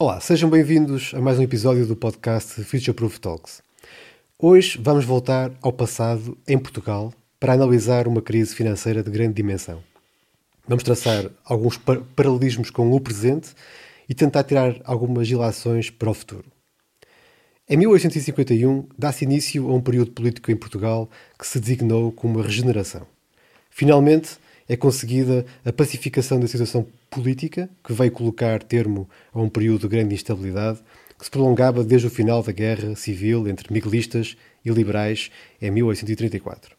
Olá, sejam bem-vindos a mais um episódio do podcast Future Proof Talks. Hoje vamos voltar ao passado em Portugal para analisar uma crise financeira de grande dimensão. Vamos traçar alguns par paralelismos com o presente e tentar tirar algumas ilações para o futuro. Em 1851, dá-se início a um período político em Portugal que se designou como a regeneração. Finalmente, é conseguida a pacificação da situação política, que veio colocar termo a um período de grande instabilidade que se prolongava desde o final da Guerra Civil entre miguelistas e liberais em 1834.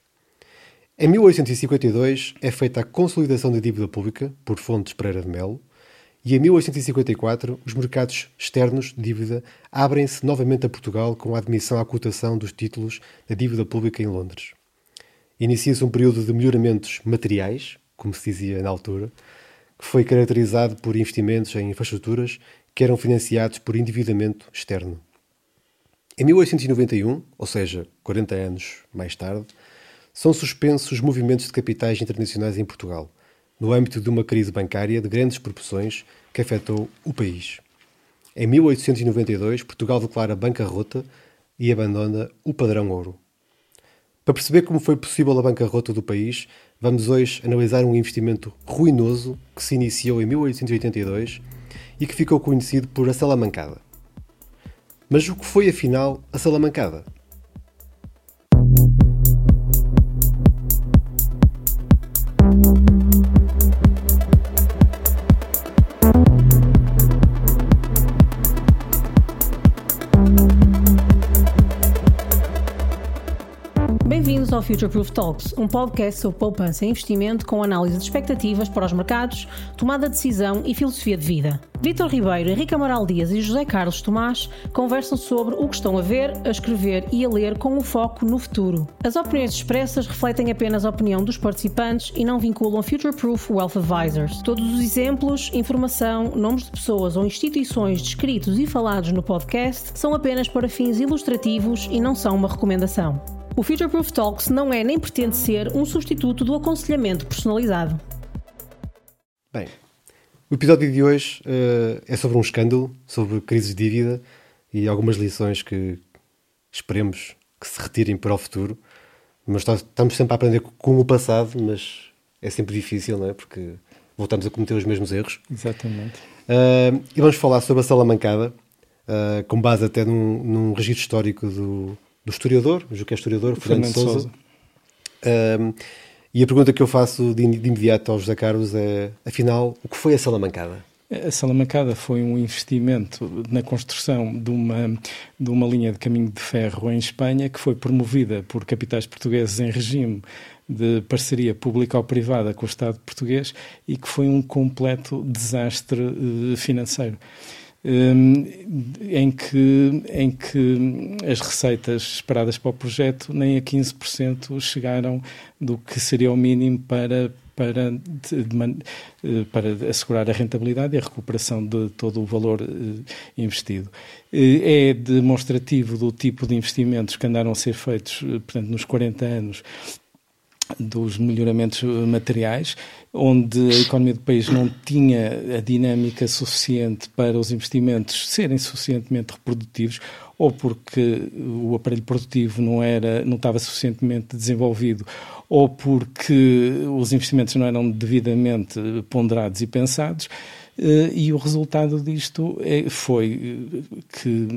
Em 1852 é feita a consolidação da dívida pública por Fontes Pereira de Melo e em 1854 os mercados externos de dívida abrem-se novamente a Portugal com a admissão à cotação dos títulos da dívida pública em Londres. Inicia-se um período de melhoramentos materiais, como se dizia na altura, que foi caracterizado por investimentos em infraestruturas que eram financiados por endividamento externo. Em 1891, ou seja, 40 anos mais tarde, são suspensos os movimentos de capitais internacionais em Portugal, no âmbito de uma crise bancária de grandes proporções que afetou o país. Em 1892, Portugal declara bancarrota e abandona o padrão ouro. Para perceber como foi possível a bancarrota do país, vamos hoje analisar um investimento ruinoso que se iniciou em 1882 e que ficou conhecido por a Salamancada. Mas o que foi afinal a Salamancada? Bem-vindos ao Future Proof Talks, um podcast sobre poupança e investimento com análise de expectativas para os mercados, tomada de decisão e filosofia de vida. Vítor Ribeiro, Henrique Amaral Dias e José Carlos Tomás conversam sobre o que estão a ver, a escrever e a ler com um foco no futuro. As opiniões expressas refletem apenas a opinião dos participantes e não vinculam Future Proof Wealth Advisors. Todos os exemplos, informação, nomes de pessoas ou instituições descritos e falados no podcast são apenas para fins ilustrativos e não são uma recomendação. O Future Proof Talks não é nem pretende ser um substituto do aconselhamento personalizado. Bem, o episódio de hoje uh, é sobre um escândalo, sobre crises de dívida e algumas lições que esperemos que se retirem para o futuro. Mas estamos sempre a aprender com o passado, mas é sempre difícil, não é? Porque voltamos a cometer os mesmos erros. Exatamente. Uh, e vamos falar sobre a Salamancada, uh, com base até num, num registro histórico do, do historiador, o que é historiador, Fernando, Fernando Souza. Um, e a pergunta que eu faço de, de imediato ao José Carlos é, afinal, o que foi a Salamancada? A Salamancada foi um investimento na construção de uma, de uma linha de caminho de ferro em Espanha que foi promovida por capitais portugueses em regime de parceria pública-privada com o Estado português e que foi um completo desastre uh, financeiro. Hum, em, que, em que as receitas esperadas para o projeto nem a 15% chegaram do que seria o mínimo para, para, eh, para assegurar a rentabilidade e a recuperação de todo o valor eh, investido. Eh, é demonstrativo do tipo de investimentos que andaram a ser feitos portanto, nos 40 anos dos melhoramentos materiais, onde a economia do país não tinha a dinâmica suficiente para os investimentos serem suficientemente reprodutivos, ou porque o aparelho produtivo não era, não estava suficientemente desenvolvido, ou porque os investimentos não eram devidamente ponderados e pensados. Eh, e o resultado disto foi que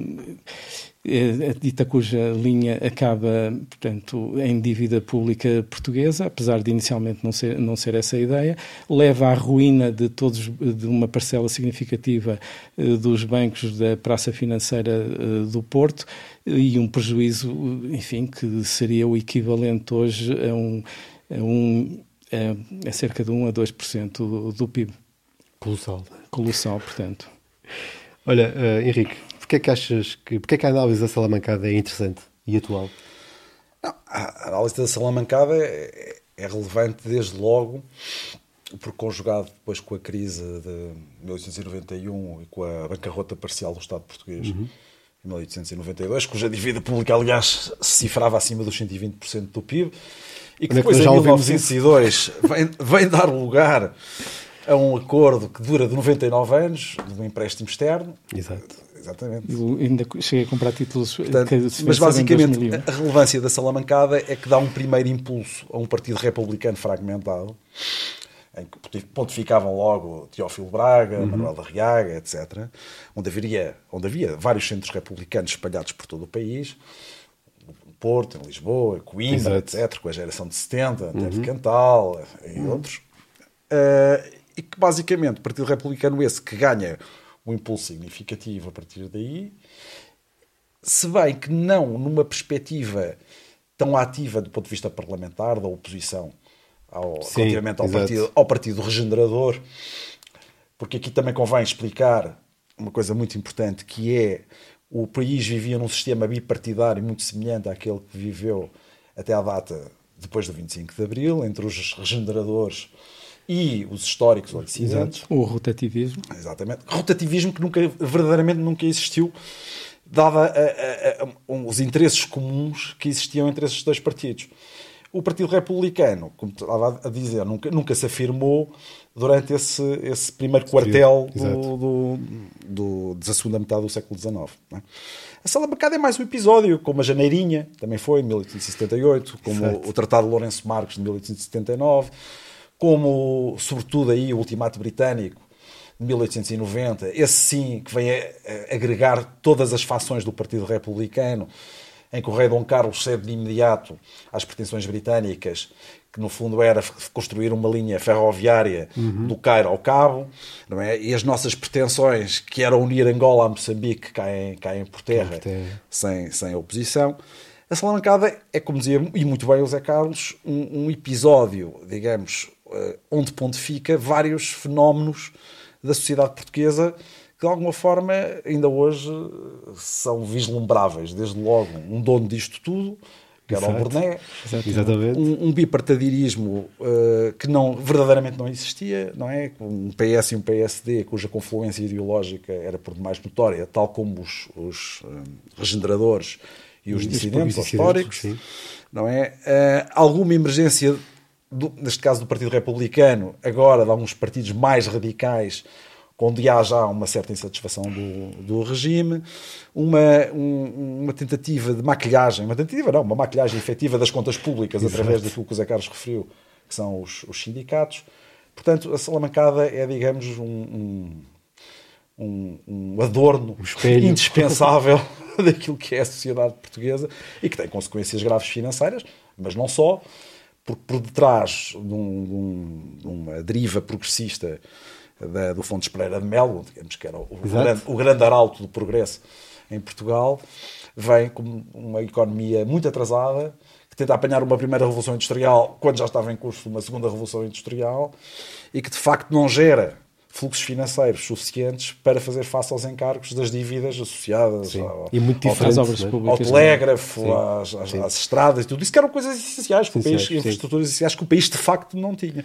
a dita cuja linha acaba, portanto, em dívida pública portuguesa, apesar de inicialmente não ser, não ser essa a ideia, leva à ruína de todos, de uma parcela significativa eh, dos bancos da praça financeira eh, do Porto e um prejuízo, enfim, que seria o equivalente hoje a um, a, um, a cerca de 1 a 2% do, do PIB. Colossal. Colossal, portanto. Olha, uh, Henrique, Porquê é que achas que, porque é que a análise da Salamancada é interessante e atual? Não, a análise da Salamancada é, é relevante desde logo, porque conjugado depois com a crise de 1891 e com a bancarrota parcial do Estado português uhum. em 1892, cuja dívida pública, aliás, se cifrava acima dos 120% do PIB, e que é depois, em 1902, vem, vem dar lugar a um acordo que dura de 99 anos, de um empréstimo externo. Exato. Exatamente. Eu ainda cheguei a comprar títulos Portanto, que mas basicamente 2001. a relevância da Salamancada é que dá um primeiro impulso a um partido republicano fragmentado, em que pontificavam logo Teófilo Braga, Uhum. Manuel da Riaga, etc., onde, haveria, onde havia vários centros republicanos espalhados por todo o país, no Porto, em Lisboa, Coimbra, Exato. etc., com a geração de 70, até de Cantal e outros. Eh, e que basicamente o Partido Republicano esse que ganha um impulso significativo a partir daí, se bem que não numa perspectiva tão ativa do ponto de vista parlamentar, da oposição ao, Sim, relativamente ao partido, ao partido Regenerador, porque aqui também convém explicar uma coisa muito importante, que é o país vivia num sistema bipartidário muito semelhante àquele que viveu até à data depois do 25 de Abril, entre os regeneradores e os históricos ou dissidentes. O rotativismo. Exatamente. Rotativismo que nunca, verdadeiramente nunca existiu, dada a- a- a- os interesses comuns que existiam entre esses dois partidos. O Partido Republicano, como estava a dizer, nunca, nunca se afirmou durante esse, esse primeiro quartel do, do, do- da segunda metade do século XIX. é? A Salamancada é mais um episódio, como a Janeirinha, também foi, em 1878, como Exato. o Tratado de Lourenço Marques, de 1879, como, sobretudo, aí, o Ultimato Britânico, de 1890, esse sim que vem a, agregar todas as fações do Partido Republicano, em que o rei Dom Carlos cede de imediato às pretensões britânicas, que no fundo era construir uma linha ferroviária do Cairo ao Cabo, não é? e as nossas pretensões, que eram unir Angola a Moçambique, caem, caem por terra, por terra. Sem, sem oposição. A Salamancada é, como dizia, e muito bem o Zé Carlos, um, um episódio, digamos, onde pontifica vários fenómenos da sociedade portuguesa que, de alguma forma, ainda hoje eh, são vislumbráveis. Desde logo, um dono disto tudo, que era o. Burné, Exatamente. um, um eh, que não, verdadeiramente não existia, não é? Um PS e um PSD cuja confluência ideológica era por demais notória, tal como os, os eh, regeneradores e os Os dissidentes, dissidentes, históricos, sim. não é? Eh, alguma emergência, do- neste caso do Partido Republicano, agora de alguns partidos mais radicais, onde há já uma certa insatisfação do, do regime, uma, um- uma tentativa de maquilhagem, uma tentativa não, uma maquilhagem efetiva das contas públicas através daquilo que o Zé Carlos referiu, que são os, os sindicatos. Portanto, a Salamancada é, digamos, um, um, um- um adorno espelho. indispensável daquilo que é a sociedade portuguesa e que tem consequências graves financeiras, mas não só, porque por detrás de, um- de um- uma deriva progressista da- do Fontes Pereira de Melo, digamos que era o, o grande, o grande arauto do progresso em Portugal, vem com uma economia muito atrasada, que tenta apanhar uma primeira revolução industrial quando já estava em curso uma segunda revolução industrial e que de facto não gera fluxos financeiros suficientes para fazer face aos encargos das dívidas associadas ao, E muito ao, diferente. às obras não é? públicas. ao telégrafo, Sim. às, às- estradas e tudo isso, que eram coisas essenciais que o país, infraestruturas essenciais que o país de facto não tinha.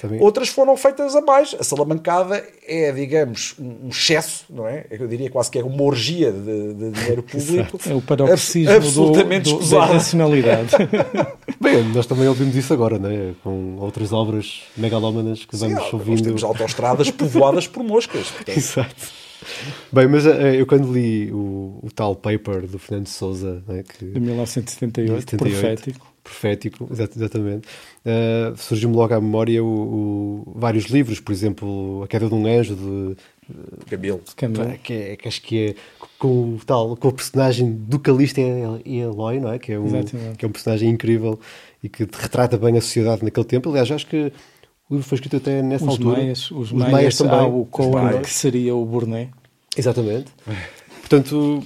Também. Outras foram feitas a mais. A salamancada é, digamos, um excesso, não é? Eu diria quase que é uma orgia de, de dinheiro público. É o paroxismo Abs- absolutamente do, do, da escusado. racionalidade. Bem, nós também ouvimos isso agora, não é? Com outras obras megalómanas que Sim, vamos nós ouvindo. temos autoestradas povoadas por moscas. Portanto, Exato. Bem, mas eh, eu quando li o, o tal paper do Fernando Souza, né, que, De 1978, 78, profético. Profético, exa- exatamente. Uh, Surgiu-me logo à memória o, o- vários livros, por exemplo, A Queda de um Anjo, de, cabelo. Camilo. que, é, que acho que é com, o tal, com o personagem do Calista e Eloy, não é? Que é, um, Exatamente. que é um personagem incrível e que retrata bem a sociedade naquele tempo. Aliás, acho que o livro foi escrito até nessa Os altura. maias, os, maias, também. o Os Cohen, que seria o Burné. Exatamente. Portanto,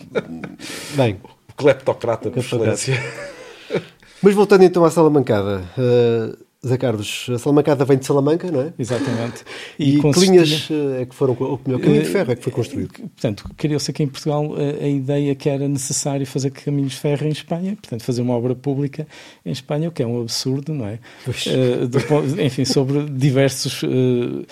bem, O cleptocrata por excelência. Mas voltando então à Salamancada, uh, Zé Carlos, a Salamancada vem de Salamanca, não é? Exatamente. E, que consistia- linhas uh, é que foram, ou melhor, o caminho de ferro é que foi construído? Eh, Portanto, criou-se aqui em Portugal a, a ideia que era necessário fazer caminhos de ferro em Espanha, portanto, fazer uma obra pública em Espanha, o que é um absurdo, não é? Pois. Eh, do enfim, sobre diversos. eh,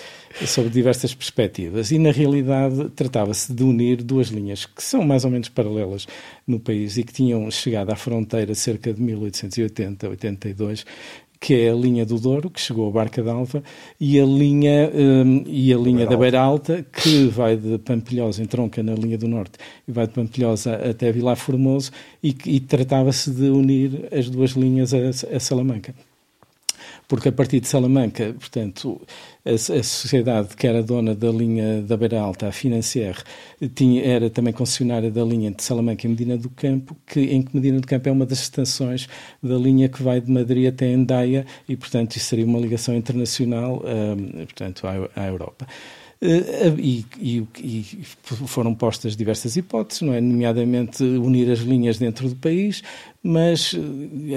sobre diversas perspectivas e na realidade tratava-se de unir duas linhas que são mais ou menos paralelas no país e que tinham chegado à fronteira cerca de 1880, 82 que é a linha do Douro, que chegou a Barca d'Alva, e a linha, um, e a linha da Beira Alta, que vai de Pampilhosa, entronca na linha do Norte, e vai de Pampilhosa até Vilar Formoso, e, e tratava-se de unir as duas linhas a, a Salamanca porque a partir de Salamanca, portanto, a, a, sociedade que era dona da linha da Beira Alta, a Financier, tinha, era também concessionária da linha de Salamanca e Medina do Campo, que, em que Medina do Campo é uma das estações da linha que vai de Madrid até Endaia e, portanto, isso seria uma ligação internacional um, portanto, à, à Europa. Uh, e, e, e, foram postas diversas hipóteses, não é? nomeadamente unir as linhas dentro do país, mas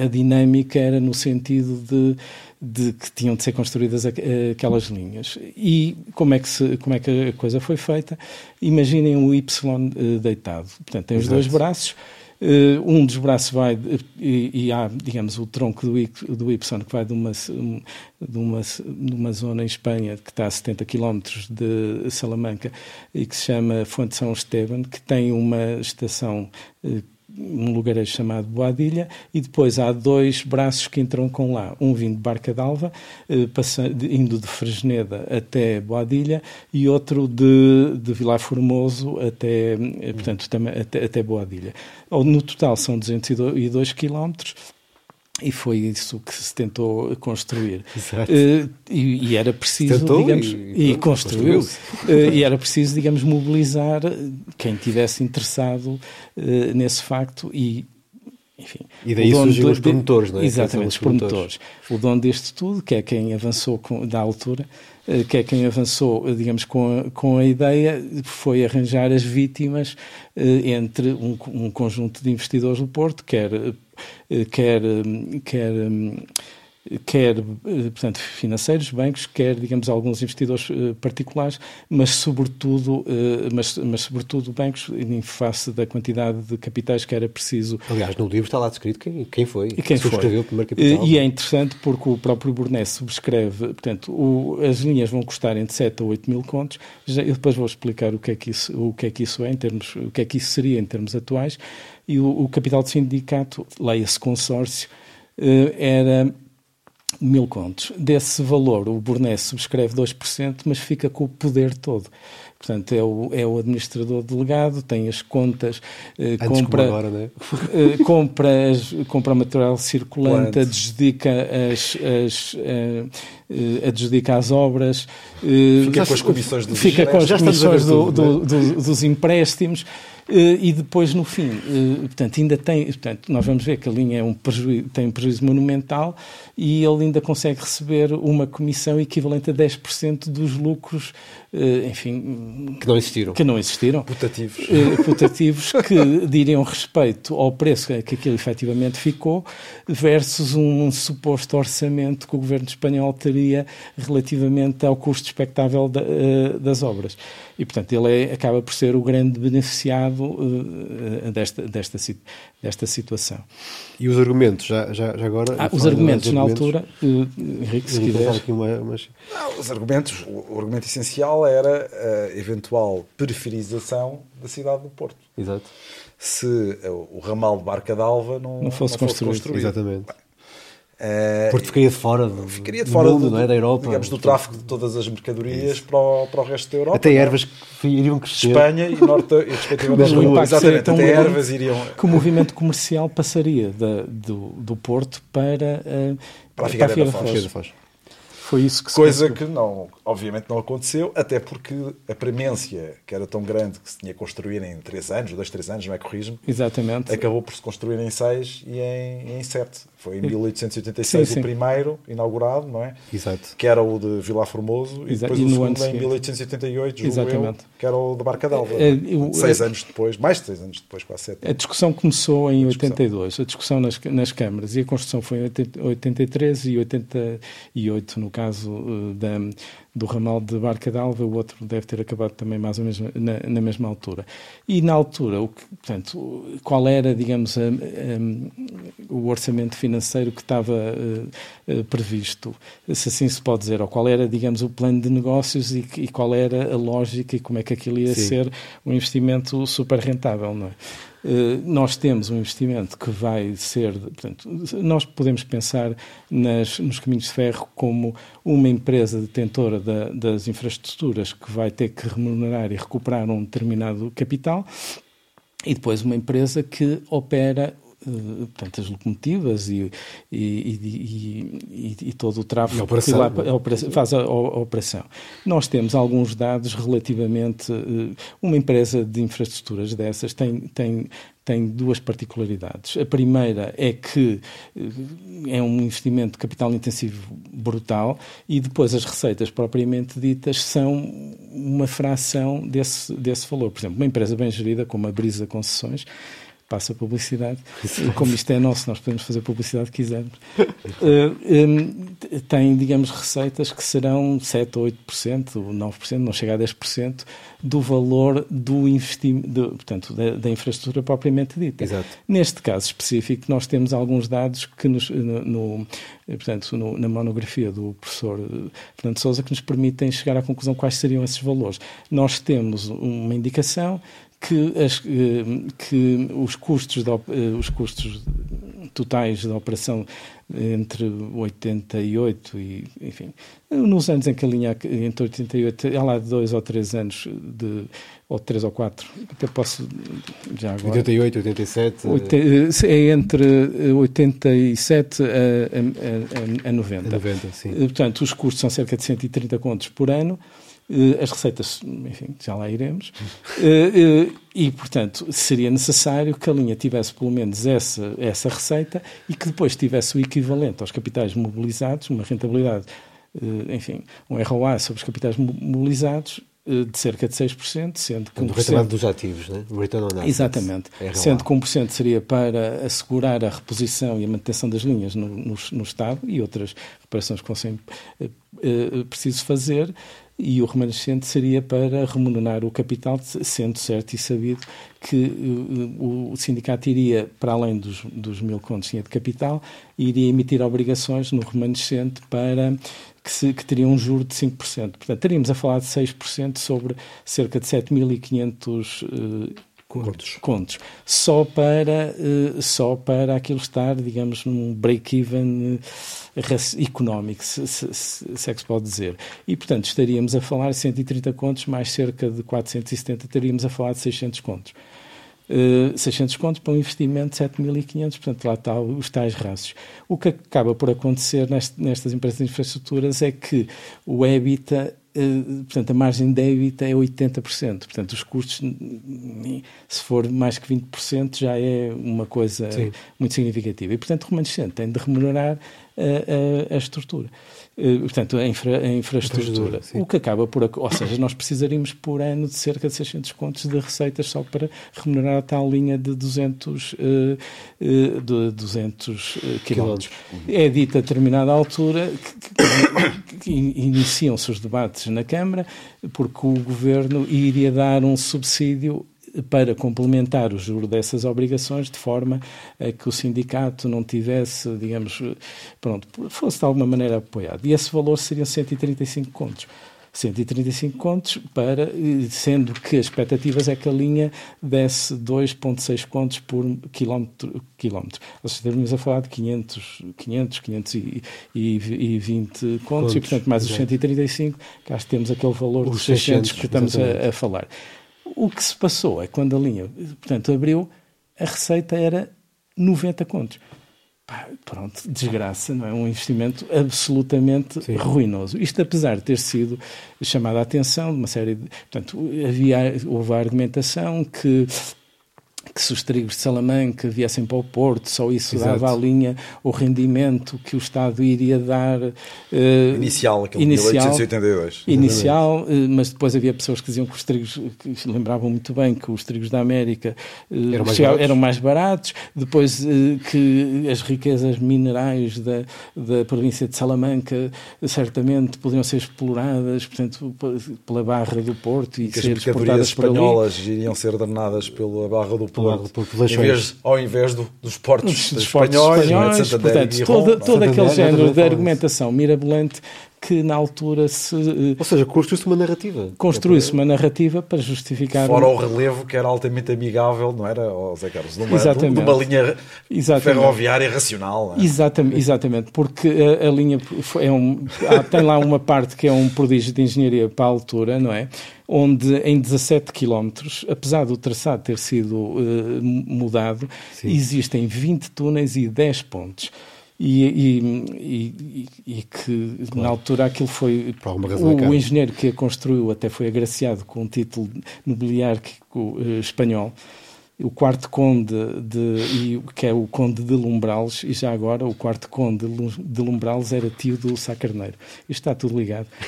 a dinâmica era no sentido de de que tinham de ser construídas aquelas linhas. E como é que, se, como é que a coisa foi feita? Imaginem o Y eh, deitado. Portanto, tem os Exato. dois braços. Eh, um dos braços vai e, e, há, digamos, o tronco do, do Y que vai de uma, de, uma, de uma zona em Espanha que está a 70 km de Salamanca e que se chama Fonte São Esteban, que tem uma estação eh, um lugarejo chamado Boadilha, e depois há dois braços que entram com lá, um vindo de Barca d'Alva, eh, indo de Fresneda até Boadilha, e outro de, de Vilar Formoso até, eh, portanto, até, até Boadilha. No total são 202 quilómetros, e foi isso que se tentou construir. Uh, e, e, era preciso, tentou digamos, e, e construiu. construiu. Uh, e era preciso, digamos, mobilizar quem tivesse interessado uh, nesse facto e enfim, e daí surgiram os promotores, não é? Exatamente, os promotores. O dono deste tudo, que é quem avançou com, da altura, que é quem avançou, digamos, com a, com a ideia, foi arranjar as vítimas entre um, um conjunto de investidores do Porto, quer eh, quer, eh, quer eh, quer, portanto, financeiros, bancos, quer, digamos, alguns investidores particulares, mas sobretudo, mas, mas sobretudo bancos em face da quantidade de capitais que era preciso. Aliás, no livro está lá descrito quem, quem foi, quem subscreveu o primeiro capital. E é interessante porque o próprio Burnet subscreve, portanto, o, as linhas vão custar entre 7 a 8 mil contos, eu depois vou explicar o que é que isso, o que é, que isso é em termos, o que é que isso seria em termos atuais, e o, o capital de sindicato, leia-se consórcio, eh, era mil contos. Desse valor, o Burnet subscreve 2%, mas fica com o poder todo. Portanto, é o, é o administrador delegado, tem as contas, eh, compra, agora, né? eh, compra, as, compra material circulante, adjudica as, as, eh, adjudica as obras, eh, fica com as comissões dos, fica com as comissões do, do, do, dos empréstimos. Uh, e depois, no fim, uh, portanto, ainda tem, portanto, nós vamos ver que a linha é um prejuízo, tem um prejuízo monumental e ele ainda consegue receber uma comissão equivalente a 10% dos lucros, uh, enfim... Que não existiram. Que não existiram. Putativos. putativos que diriam respeito ao preço que aquilo efetivamente ficou versus um, um suposto orçamento que o governo espanhol teria relativamente ao custo expectável da, das obras. E, portanto, ele é, acaba por ser o grande beneficiado uh, desta, desta, desta situação. E os argumentos, já, já, já agora? Ah, os argumentos, na altura, uh, Henrique, se quiseres. Aqui uma, uma... Não, os argumentos, o, o, argumento essencial era a eventual periferização da cidade do Porto. Exato. Se o ramal de Barca d'Alva não, não fosse, não fosse construído. construído. Exatamente. Uh, Porto ficaria de fora do, ficaria de fora mundo, do, não é? da Europa. Digamos, do tráfego de todas as mercadorias para o, para o resto da Europa. Até ervas que iriam crescer. Espanha e Norte, e respectivamente Europa. Exatamente, até ervas iriam... Que o movimento comercial passaria da, do, do Porto para, uh, para a Figueira, para a Figueira da Foz. Foi isso que se Coisa que não, obviamente não aconteceu, até porque a premência, que era tão grande que se tinha que construir em 3 anos, 2, 3 anos, não é corrijo Exatamente. Acabou por se construir em 6 e em, em 7. Foi em 1886 sim, sim. o primeiro inaugurado, não é? Exato. Que era o de Vila Formoso e depois e o segundo em 1888, julgo Exatamente. eu, que era o de Barca d'Alva. É, é, seis é, anos depois, mais de seis anos depois, quase sete. A discussão começou em a 82, a discussão nas, nas câmaras, e a construção foi em 83 e 88 no caso eh, da do ramal de Barca d'Alva, o outro deve ter acabado também mais ou menos na, na mesma altura. E na altura, o que, portanto, qual era, digamos, a, a, o orçamento financeiro que estava uh, previsto, se assim se pode dizer, ou qual era, digamos, o plano de negócios e, e qual era a lógica e como é que aquilo ia Sim. ser um investimento super rentável, não é? Eh, nós temos um investimento que vai ser, portanto, nós podemos pensar nas, nos caminhos de ferro como uma empresa detentora da, das infraestruturas que vai ter que remunerar e recuperar um determinado capital e depois uma empresa que opera portanto, as locomotivas e, e, e, e, todo o tráfego a operação, lá, a operação, faz a, a, operação. Nós temos alguns dados relativamente. Eh, uma empresa de infraestruturas dessas tem, tem, tem duas particularidades. A primeira é que eh, é um investimento de capital intensivo brutal e depois as receitas propriamente ditas são uma fração desse, desse valor. Por exemplo, uma empresa bem gerida, como a Brisa Concessões, passa publicidade. Exato. Como isto é nosso, nós podemos fazer publicidade que quisermos. Eh, tem, digamos, receitas que serão 7 ou 8%, ou 9%, não chega a 10% do valor do investimento, portanto, da, da, infraestrutura propriamente dita. Exato. Neste caso específico, nós temos alguns dados que nos, no, no portanto, no, na monografia do professor eh, Fernando Souza que nos permitem chegar à conclusão quais seriam esses valores. Nós temos uma indicação que, as, eh, que os, custos de, eh, os custos totais da operação entre 88 e, enfim, nos anos em que a linha, entre 88, há lá dois ou três anos, de, ou três ou quatro, até posso, já agora... 88, 87... É entre 87 a, a, a, a 90. A 90, sim. Portanto, os custos são cerca de 130 contos por ano, eh, as receitas, enfim, já lá iremos. Eh, eh, e, portanto, seria necessário que a linha tivesse pelo menos essa, essa receita e que depois tivesse o equivalente aos capitais mobilizados, uma rentabilidade, enfim, um ROA sobre os capitais mobilizados de cerca de 6%, sendo que... Um o retorno dos ativos, né? return on. Exatamente. ROA. Sendo que 1% seria para assegurar a reposição e a manutenção das linhas no, no, no Estado e outras reparações que fossem uh, preciso fazer, e o remanescente seria para remunerar o capital, sendo certo e sabido que eh, o sindicato iria, para além dos, dos mil contos de capital, iria emitir obrigações no remanescente para que, se, que teriam um juro de 5%. Portanto, teríamos a falar de 6% sobre cerca de 7.500 contos. contos. Só para, uh, só para aquilo estar, digamos, num break-even uh, económico, se, se, se, é que se pode dizer. E, portanto, estaríamos a falar de 130 contos, mais cerca de 470, estaríamos a falar de 600 contos. Uh, 600 contos para um investimento de 7.500, portanto lá está os tais raços. O que acaba por acontecer nestas empresas de infraestruturas é que o EBITDA eh, portanto, a margem de débito é 80%. Portanto, os custos, se for mais que 20%, já é uma coisa Sim. muito significativa. E, portanto, o remanescente tem de remunerar a, a, a estrutura. Eh, portanto, a, infra, a infraestrutura. O que acaba por. Ou seja, nós precisaríamos por ano de cerca de 600 contos de receitas só para remunerar a tal linha de 200, uh, uh, de 200 quilómetros. É dita a determinada altura que, que iniciam-se os debates na Câmara, porque o governo iria dar um subsídio para complementar o juro dessas obrigações, de forma a que o sindicato não tivesse, digamos, pronto, fosse de alguma maneira apoiado. E esse valor seriam 135 contos. 135 contos para, sendo que as expectativas é que a linha desse 2.6 contos por quilómetro. quilómetro. Ou seja, estaríamos a falar de 500, 500 520 contos, contos e, portanto, mais os 135, cá temos aquele valor os de 600, 600 que estamos a, a falar. O que se passou é quando a linha, portanto, abriu, a receita era 90 contos. Pá, pronto, desgraça, não é? Um investimento absolutamente Sim. ruinoso. Isto apesar de ter sido chamada a atenção de uma série de. Portanto, havia, houve a argumentação que que se os trigos de Salamanca viessem para o Porto, só isso Exato. dava à linha o rendimento que o Estado iria dar. Uh, inicial, aquele inicial, 1882. Inicial, uh, mas depois havia pessoas que diziam que os trigos, que lembravam muito bem que os trigos da América uh, eram, mais eram, mais baratos, depois que as riquezas minerais da, da província de Salamanca certamente poderiam ser exploradas, portanto, pela Barra do Porto e, que ser as mercadorias espanholas iriam ser drenadas pela Barra do Porto, por, em vez, ao invés do, dos portos dos espanhóis, espanhóis é? portanto, Ron, todo, todo aquele género de argumentação mirabolante que na altura se. Eh, Ou seja, construiu-se uma narrativa. Construiu-se uma narrativa para justificar. Fora o relevo que era altamente amigável, não era, oh, Zé Carlos? De uma, exatamente. Linha exatamente. ferroviária racional. É? Exatamente, exatamente, porque a, a linha é um, tem lá uma parte que é um prodígio de engenharia para a altura, não é? onde em 17 quilómetros, apesar do traçado ter sido uh, mudado, Sim. existem 20 túneis e 10 pontes. E, e, e, que claro. na altura aquilo foi o, o, engenheiro que a construiu até foi agraciado com um título nobiliárquico uh, espanhol. O quarto conde de, que é o conde de Lumbrales e já agora o quarto conde de Lumbrales era tio do Sacarneiro isto está tudo ligado.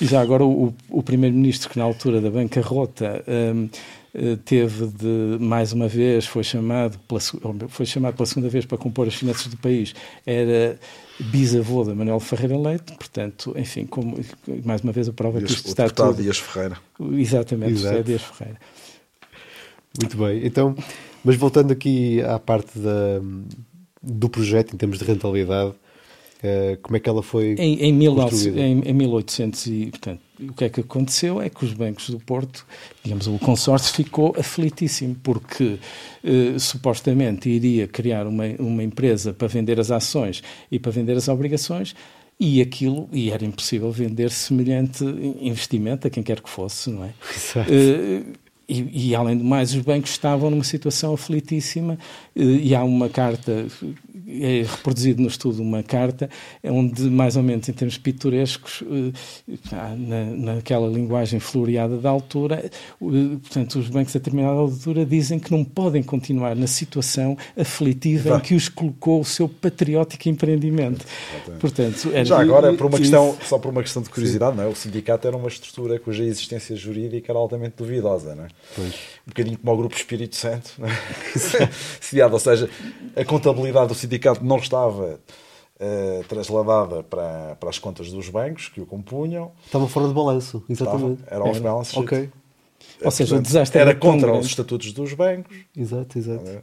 E já agora o, o primeiro-ministro que na altura da bancarrota um, eh, teve de mais uma vez foi chamado pela, foi chamado pela segunda vez para compor as finanças do país. Era bisavô da Manuel Ferreira Leite portanto enfim como mais uma vez a prova Dias, que isto está tudo Dias Ferreira. Exatamente Exato. é Dias Ferreira. Muito bem. Então mas voltando aqui à parte da, do projeto em termos de rentabilidade Uh, como é que ela foi em, em, 19, em, em 1800 e, portanto, o que é que aconteceu é que os bancos do Porto, digamos, o consórcio ficou aflitíssimo, porque uh, supostamente iria criar uma, uma empresa para vender as ações e para vender as obrigações, e aquilo, e era impossível vender semelhante investimento a quem quer que fosse, não é? Exato. Uh, e, e, além do mais, os bancos estavam numa situação aflitíssima e há uma carta é reproduzido no estudo uma carta onde, mais ou menos em termos pitorescos, eh, na, naquela linguagem floreada da altura, portanto, os bancos a determinada altura dizem que não podem continuar na situação aflitiva em que os colocou o seu patriótico empreendimento. Portanto, era... Já agora, por uma questão, só por uma questão de curiosidade, não é? o sindicato era uma estrutura cuja existência jurídica era altamente duvidosa. Não é? Pois. Um bocadinho como o Grupo Espírito Santo. Não é? ou seja, a contabilidade do sindicato sindicato não estava uh, trasladada para, para as contas dos bancos que o compunham. Estava fora de balanço, exatamente. Estava, eram os balanços. Ok. Ou seja, o desastre era, era contra os estatutos dos bancos. Exato, exato.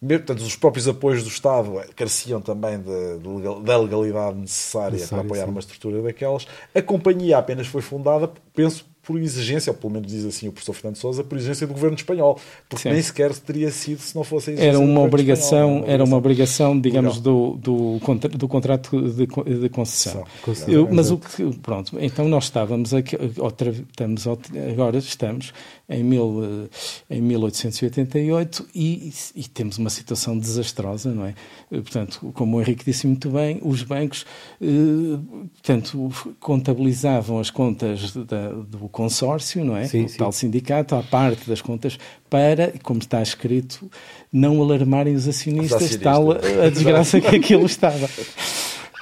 Portanto, os próprios apoios do Estado careciam também de, de, da legalidade necessária, necessária para apoiar sim. uma estrutura daquelas. A companhia apenas foi fundada, penso, por exigência, ou pelo menos diz assim o professor Fernando Sousa, por exigência do governo espanhol, porque Sim. nem sequer teria sido se não fosse a exigência era uma obrigação, espanhol, era uma obrigação, digamos, do, do, do contrato de, de concessão. Eu, mas o que, pronto, então nós estávamos aqui, outra, estamos, agora estamos em, mil, em 1888 e, e temos uma situação desastrosa, não é? Portanto, como o Henrique disse muito bem, os bancos, eh, portanto, contabilizavam as contas da, do consórcio, não é? Sim, o sim. tal sindicato, à parte das contas, para, como está escrito, não alarmarem os acionistas, os tal a, desgraça que aquilo estava.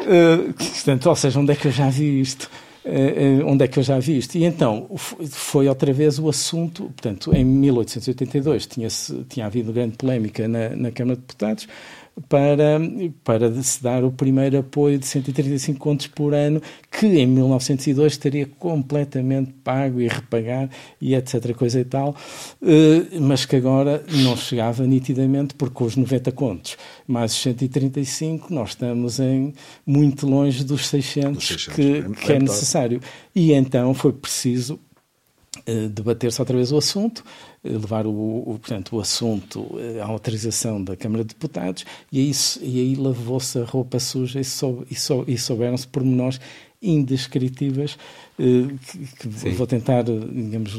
Uh, portanto, ou seja, onde é que eu já vi isto? Uh, onde é que eu já vi isto? E então foi outra vez o assunto, portanto, em 1882 tinha, tinha havido grande polémica na, na Câmara de Deputados, para, para se dar o primeiro apoio de 135 contos por ano, que em 1902 estaria completamente pago e repagar e etc. coisa e tal, eh, mas que agora não chegava nitidamente, porque com os 90 contos mais os 135 nós estamos em muito longe dos 600, dos 600 que, é, que é, necessário. E então foi preciso debater-se outra vez o assunto, eh, levar o, o, portanto, o assunto eh, à autorização da Câmara de Deputados e aí, e aí lavou-se a roupa suja e, sou, e, sou, e souberam-se pormenores indescritíveis que, que vou tentar, digamos,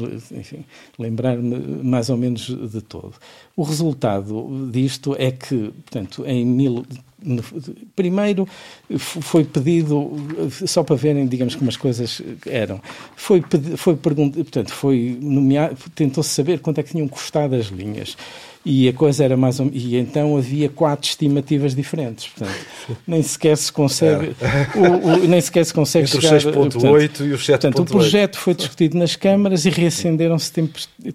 lembrar-me mais ou menos de todo. O resultado disto é que, portanto, em mil, primeiro foi pedido só para verem, digamos como as coisas eram. Foi foi perguntado, portanto, foi nomeado, tentou-se saber quanto é que tinham custado as linhas e a coisa era mais e então havia quatro estimativas diferentes portanto nem sequer se consegue o, o, nem sequer se consegue Entre chegar, os 6.8 e os 7.8 portanto o projeto foi discutido nas câmaras e reacenderam-se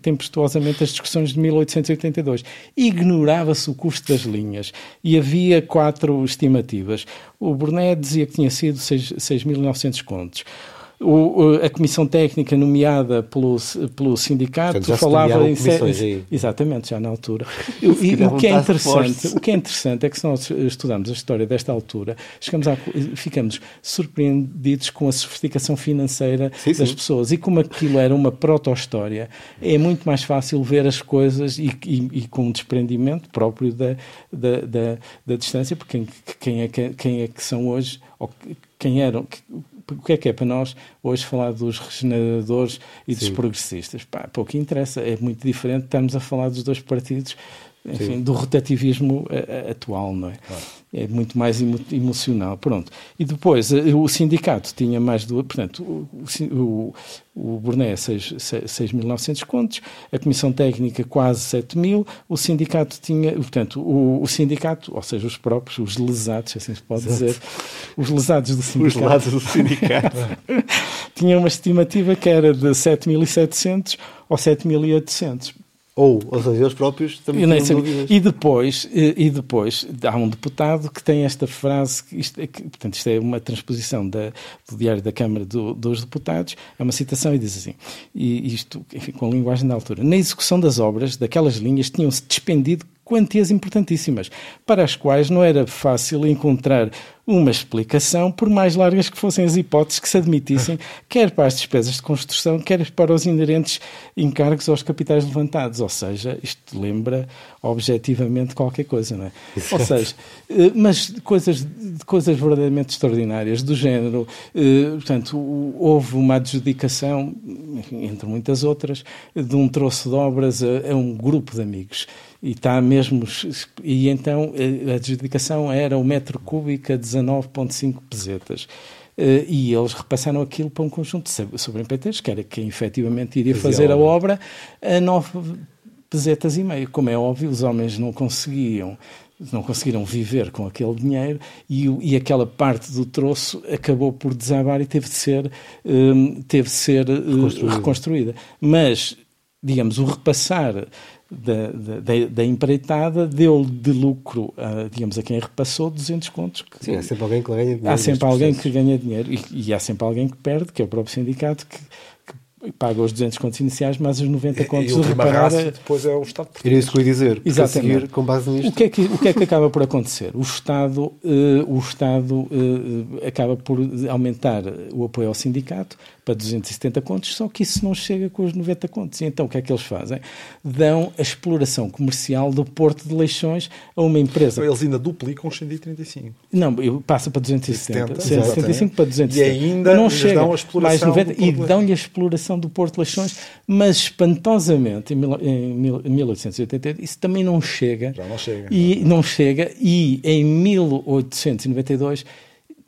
tempestuosamente as discussões de 1882 ignorava-se o custo das linhas e havia quatro estimativas. O Burnet dizia que tinha sido 6.900 contos o, a comissão técnica nomeada pelo, pelo sindicato Portanto, falava em aí. exatamente já na altura e, o que é interessante o que é interessante é que se nós estudamos a história desta altura chegamos a, ficamos surpreendidos com a sofisticação financeira sim, das sim. pessoas e como aquilo era uma proto-história é muito mais fácil ver as coisas e, e, e com um desprendimento próprio da, da, da, da distância porque quem, quem, é, quem é que são hoje ou quem eram o que é que é para nós hoje falar dos regeneradores e Sim. dos progressistas? Pá, pouco interessa, é muito diferente estarmos a falar dos dois partidos, enfim, do rotativismo eh, eh, atual, não é? Claro é muito mais emo emocional. Pronto. E depois, eh, o sindicato tinha mais do. Portanto, o, o, o Burné 6.900 contos, a Comissão Técnica quase 7 mil, o sindicato tinha. Portanto, o, o, sindicato, ou seja, os próprios, os lesados, assim se pode Exato. dizer, os lesados do sindicato. Os lesados do sindicato. tinha uma estimativa que era de 7.700 ou 7.800. Ou, ou seja, eles próprios também tinham dúvidas. E depois, e depois há um deputado que tem esta frase, que isto, é que, portanto, isto é uma transposição da, do Diário da Câmara do, dos Deputados, é uma citação e diz assim, e isto, enfim, com a linguagem da altura, na execução das obras, daquelas linhas, tinham-se despendido quantias importantíssimas, para as quais não era fácil encontrar uma explicação, por mais largas que fossem as hipóteses que se admitissem, quer para as despesas de construção, quer para os inerentes encargos aos capitais levantados. Ou seja, isto lembra objetivamente qualquer coisa, não é? Exato. Ou seja, eh, mas coisas, coisas verdadeiramente extraordinárias, do género, eh, portanto, houve uma adjudicação, entre muitas outras, de um troço de obras a, a um grupo de amigos e está mesmo e então eh, a adjudicação era o metro cúbico a 19.5 pesetas. Uh, e eles repassaram aquilo para um conjunto de sobrempreiteiros, que era quem efetivamente iria fazer a obra a 9 pesetas e meio. Como é óbvio, os homens não conseguiam não conseguiram viver com aquele dinheiro e, e aquela parte do troço acabou por desabar e teve de ser, um, teve de ser uh, reconstruída. Mas, digamos, o repassar da, da, da empreitada deu de lucro, a, digamos, a quem repassou 200 contos. Que, Sim, há sempre alguém que ganha dinheiro. Há sempre alguém que ganha dinheiro e, e, há sempre alguém que perde, que é o próprio sindicato, que, paga os 200 contos iniciais, mas os 90 contos e, e de reparar... depois é o Estado português. Era isso que eu ia dizer. Exatamente. Seguir, com base nisto... O que, é que, o que é que acaba por acontecer? O Estado, uh, o Estado uh, acaba por aumentar o apoio ao sindicato, para 270 contos, só que isso não chega com os 90 contos. E então o que é que eles fazem? Dão a exploração comercial do Porto de Leixões a uma empresa. Então, eles ainda duplicam os 135. Não, passa para 270. 175 para 270. E ainda não chega dão a exploração mais 90 e dão-lhe a exploração do Porto Leixões, mas espantosamente em, em 1880 isso também não chega. Já não chega. E não chega e em 1892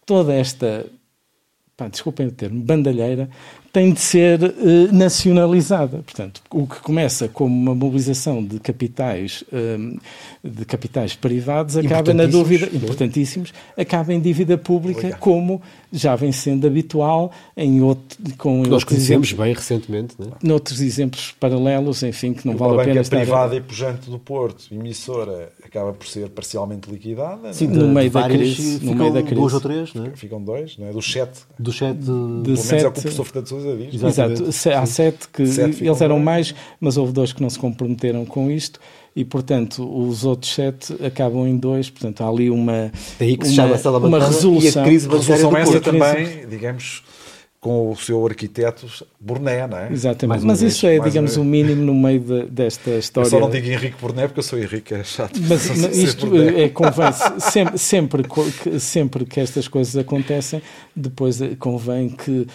toda esta pá, desculpem o termo, bandalheira, tem de ser uh, nacionalizada. Portanto, o que começa como uma mobilização de capitais, eh, de capitais privados, acaba na dúvida, importantíssimos, acaba em dívida pública, como já vem sendo habitual em outro, com Nós conhecemos bem recentemente, não é? Noutros exemplos paralelos, enfim, que não vale a pena a privada e pujante do Porto, emissora, acaba por ser parcialmente liquidada. Sim, no, meio da crise, no meio da crise. duas ou três, não é? Ficam dois, não é? Dos sete. Dos sete... De... Pelo menos sete... é o que o professor Fernando Sousa diz. Exato, há sete que... Sete eles eram mais, mas houve dois que não se comprometeram com isto e, portanto, os outros sete acabam em dois. Portanto, há ali uma, Daí que se chama uma resolução. E a crise resolução essa também, digamos, com o seu arquiteto Burné, não é? Exatamente. Mas isso é, digamos, o mínimo no meio de, desta história. Eu só não digo Henrique Burné porque eu sou Henrique, é chato. Mas, mas isto é, convém sempre, sempre, sempre que estas coisas acontecem, depois eh, convém que,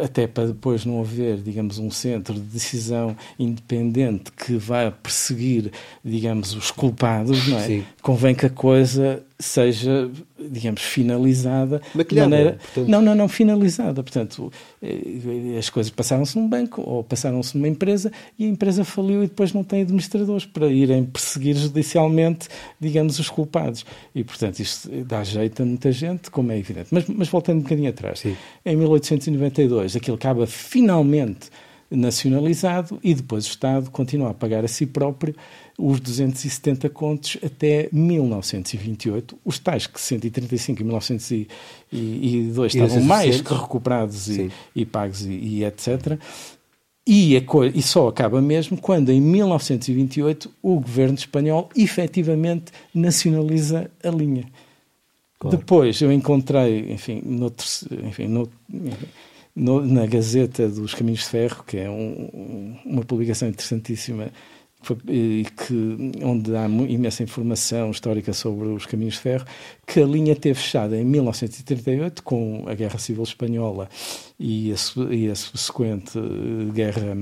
até para depois não haver, digamos, um centro de decisão independente que vá perseguir, digamos, os culpados, não é? Sim. Convém que a coisa seja, digamos, finalizada. Maquilhada, maneira... Portanto... Não, não, não, finalizada. Portanto, eh, as coisas passaram-se num banco ou passaram-se numa empresa e a empresa faliu e depois não tem administradores para irem perseguir judicialmente, digamos, os culpados. E, portanto, isto dá jeito a muita gente, como é evidente. Mas, mas voltando um bocadinho atrás, Sim. em 1892, aquilo acaba finalmente nacionalizado e depois o Estado continua a pagar a si próprio os 270 contos até 1928. Os tais que 135 e 1902 estavam mais que recuperados e, e, pagos e, e etc. E, coisa, e, só acaba mesmo quando, em 1928, o governo espanhol efetivamente nacionaliza a linha. Claro. Depois eu encontrei, enfim, noutro, enfim, no, no, na Gazeta dos Caminhos de Ferro, que é um, uma publicação interessantíssima que, onde há imensa informação histórica sobre os caminhos de ferro, que a linha teve fechada em 1938 com a Guerra Civil Espanhola e a, e a subsequente eh, guerra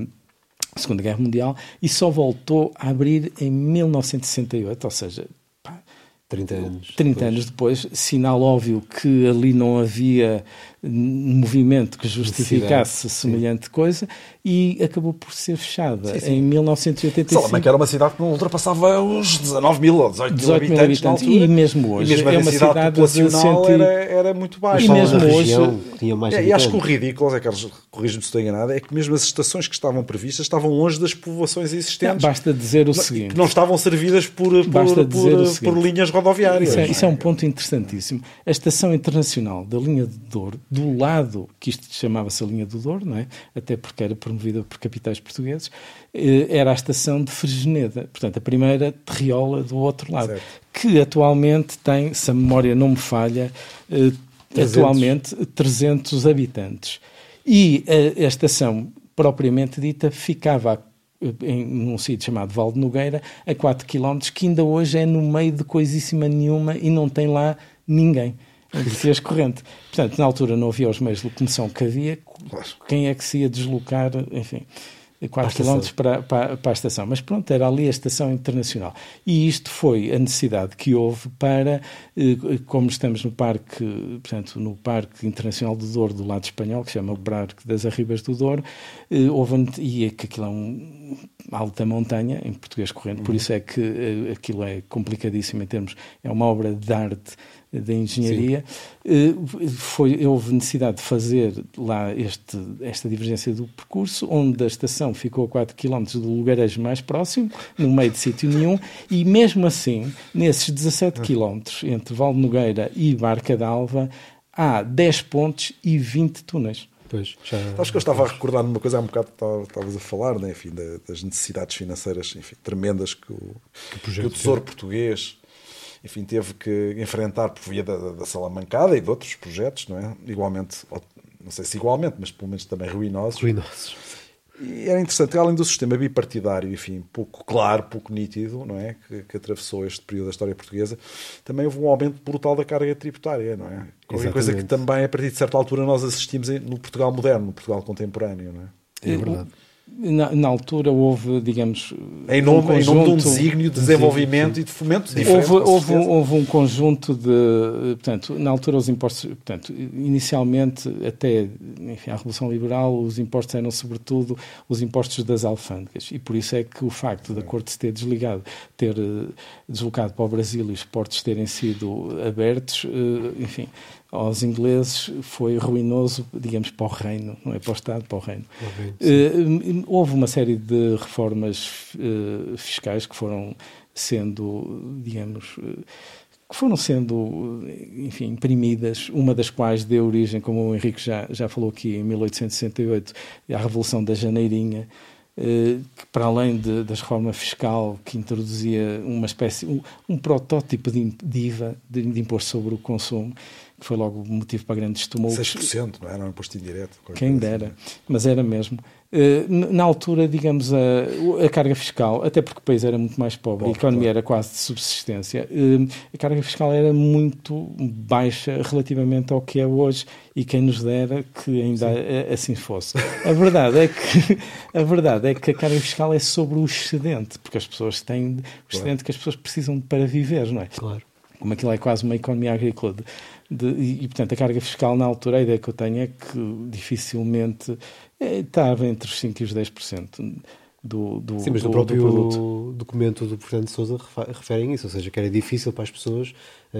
Segunda Guerra Mundial e só voltou a abrir em 1968, ou seja, 30 anos 30 depois. anos depois, sinal óbvio que ali não havia movimento que justificasse semelhante Sim. coisa e acabou por ser fechada sim, sim. em 1985. Salamanca era uma cidade que não ultrapassava os 19 mil ou 18, 18 mil habitantes, habitantes e mesmo hoje e mesmo é uma cidade, cidade populacional era, era, muito baixa. E mesmo hoje tinha mais é, e acho que o ridículo, é que corrijo-me se estou enganado, é que mesmo as estações que estavam previstas estavam longe das povoações existentes. Não, basta dizer o seguinte. Que não estavam servidas por, por, por, por linhas rodoviárias. Isso é, isso é um ponto interessantíssimo. A estação internacional da linha de Douro, do lado que isto chamava-se a linha do Douro, não é? Até porque era promovida por capitais portugueses, eh, era a estação de Fregeneda, portanto, a primeira terriola do outro lado, certo. que atualmente tem, se a memória não me falha, 300. Eh, atualmente 300 habitantes. E a, a estação propriamente dita ficava em, num sítio chamado Val de Nogueira, a 4 km, que ainda hoje é no meio de coisíssima nenhuma e não tem lá ninguém. Em corrente. Portanto, na altura não havia os meios de locomoção que havia, quem é que se ia deslocar, enfim, 4 km para, para, para, a estação. Mas pronto, era ali a estação internacional. E isto foi a necessidade que houve para, eh, como estamos no parque, portanto, no Parque Internacional do Douro, do lado espanhol, que se chama o Parque das Arribas do Douro, eh, houve, e é que aquilo é um, alta montanha, em português corrente, uhum. por isso é que eh, aquilo é complicadíssimo em termos, é uma obra de arte da engenharia, Sim. Eh, foi, houve necessidade de fazer lá este, esta divergência do percurso, onde a estação ficou a 4 km do lugarejo mais próximo, no meio de sítio nenhum, e mesmo assim, nesses 17 km entre Val Nogueira e Barca d'Alva, há 10 pontos e 20 túneis. Pois, já... Acho que eu estava a recordar numa coisa há um bocado estavas a falar, né? enfim, das necessidades financeiras enfim, tremendas que o, que, que o Tesouro Português enfim, teve que enfrentar por via da, da Salamancada e de outros projetos, não é? Igualmente, não sei se igualmente, mas pelo menos também ruinosos. Ruinosos. E era interessante, além do sistema bipartidário, enfim, pouco claro, pouco nítido, não é? Que, que, atravessou este período da história portuguesa, também houve um aumento brutal da carga tributária, não é? Qualquer coisa que também, a partir de certa altura, nós assistimos no Portugal moderno, no Portugal contemporâneo, não é? É verdade. Na, na, altura houve, digamos. Em nome, um conjunto, em nome de um desígnio de desenvolvimento sim. e de fomento houve, houve, houve, um conjunto de. Portanto, na altura, os impostos. Portanto, inicialmente, até enfim, a Revolução Liberal, os impostos eram, sobretudo, os impostos das alfândegas. E por isso é que o facto da Corte se ter desligado, ter eh, deslocado para o Brasil e os portos terem sido abertos, eh, enfim aos ingleses foi ruinoso, digamos, para o reino, não é para o Estado, para o reino. uh, houve uma série de reformas uh, fiscais que foram sendo, digamos, uh, que foram sendo, enfim, imprimidas, uma das quais deu origem, como o Henrique já, já falou aqui, em 1868, à Revolução da Janeirinha, que para além de, da reforma fiscal que introduzia uma espécie, um, um protótipo de, de IVA, de, de imposto sobre o consumo, foi logo motivo para grandes tumultos. 6%, não era um imposto indireto. Quem dera, assim. mas era mesmo. Eh, na altura, digamos, a, a, carga fiscal, até porque o país era muito mais pobre, Bom, a economia claro. era quase de subsistência, eh, a carga fiscal era muito baixa relativamente ao que é hoje e quem nos dera que ainda assim fosse. A verdade é que a verdade é que a carga fiscal é sobre o excedente, porque as pessoas têm o excedente claro. que as pessoas precisam para viver, não é? Claro. Como aquilo é quase uma economia agrícola. De, de, e, portanto, a carga fiscal, na altura, a ideia que eu tenho é que dificilmente é, estava entre os 5% e os 10% do, do, Sim, mas do, no próprio documento do Fernando Sousa referem isso, ou seja, que era difícil para as pessoas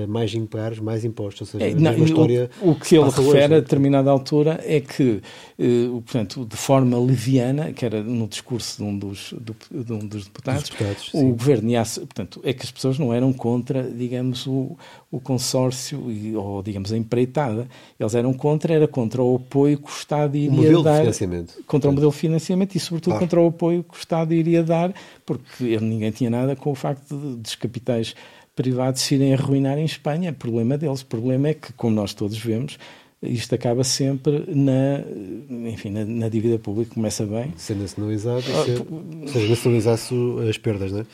mais pagar mais impostos. Ou seja, é, não, história o, o, que ele refere hoje, a determinada altura é que, uh, portanto, de forma leviana, que era no discurso de um dos, do, de um dos deputados, dos deputados o sim. governo ia, portanto, é que as pessoas não eram contra, digamos, o, o consórcio ou, digamos, a empreitada. Eles eram contra, era contra o apoio que o Estado iria o modelo dar. De financiamento. Contra o modelo de financiamento e, sobretudo, claro. contra o apoio que o Estado iria dar, porque ninguém tinha nada com o facto de, dos capitais privados se irem arruinar em Espanha. É problema deles. O problema é que, como nós todos vemos, isto acaba sempre na, enfim, na, na dívida pública, começa bem. Ser nacionalizado, ah, ser, ou seja, nacionalizar-se as perdas, não é?